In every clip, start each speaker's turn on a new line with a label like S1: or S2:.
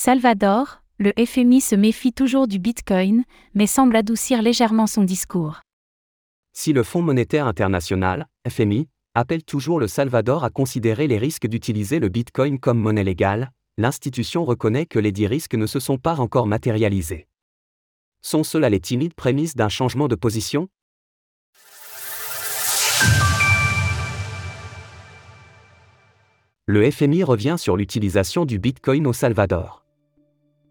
S1: Salvador, le FMI se méfie toujours du Bitcoin, mais semble adoucir légèrement son discours.
S2: Si le Fonds monétaire international, FMI, appelle toujours le Salvador à considérer les risques d'utiliser le Bitcoin comme monnaie légale, l'institution reconnaît que les dix risques ne se sont pas encore matérialisés. Sont cela les timides prémices d'un changement de position? Le FMI revient sur l'utilisation du Bitcoin au Salvador.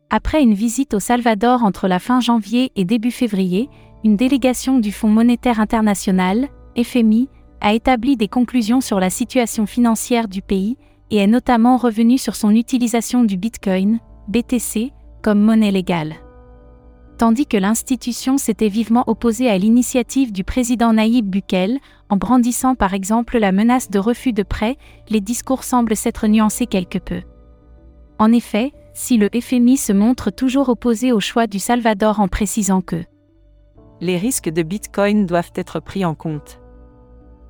S1: Après une visite au Salvador entre la fin janvier et début février, une délégation du Fonds monétaire international, FMI, a établi des conclusions sur la situation financière du pays et est notamment revenu sur son utilisation du Bitcoin, BTC, comme monnaie légale. Tandis que l'institution s'était vivement opposée à l'initiative du président Naïb Bukel, en brandissant par exemple la menace de refus de prêt, les discours semblent s'être nuancés quelque peu. En effet, si le FMI se montre toujours opposé au choix du Salvador en précisant que
S3: les risques de Bitcoin doivent être pris en compte.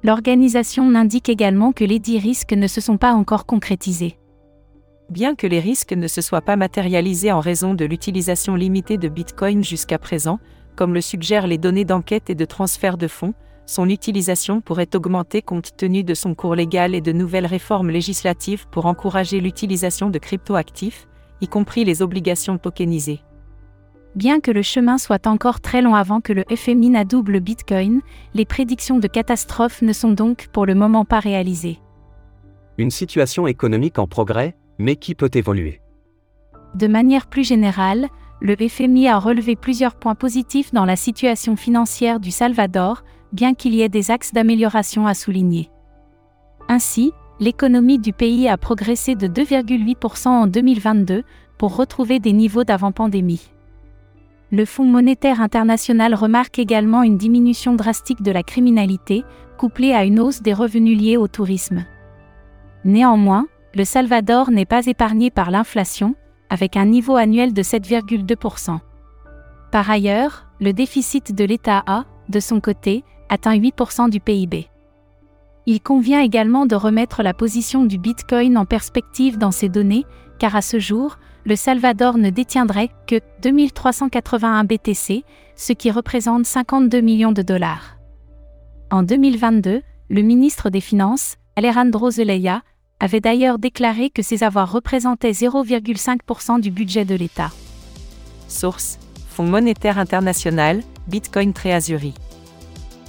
S1: L'organisation n'indique également que les dix risques ne se sont pas encore concrétisés.
S3: Bien que les risques ne se soient pas matérialisés en raison de l'utilisation limitée de Bitcoin jusqu'à présent, comme le suggèrent les données d'enquête et de transfert de fonds, son utilisation pourrait augmenter compte tenu de son cours légal et de nouvelles réformes législatives pour encourager l'utilisation de cryptoactifs, y compris les obligations tokenisées.
S1: Bien que le chemin soit encore très long avant que le FMI n'adouble Bitcoin, les prédictions de catastrophe ne sont donc pour le moment pas réalisées.
S2: Une situation économique en progrès, mais qui peut évoluer.
S1: De manière plus générale, le FMI a relevé plusieurs points positifs dans la situation financière du Salvador, bien qu'il y ait des axes d'amélioration à souligner. Ainsi, l'économie du pays a progressé de 2,8% en 2022 pour retrouver des niveaux d'avant-pandémie. Le Fonds monétaire international remarque également une diminution drastique de la criminalité, couplée à une hausse des revenus liés au tourisme. Néanmoins, le Salvador n'est pas épargné par l'inflation, avec un niveau annuel de 7,2%. Par ailleurs, le déficit de l'État a, de son côté, atteint 8% du PIB. Il convient également de remettre la position du Bitcoin en perspective dans ces données, car à ce jour, le Salvador ne détiendrait que 2381 BTC, ce qui représente 52 millions de dollars. En 2022, le ministre des Finances, Alejandro Zelaya, avait d'ailleurs déclaré que ces avoirs représentaient 0,5% du budget de l'État.
S3: Source Fonds monétaire international, Bitcoin Treasury.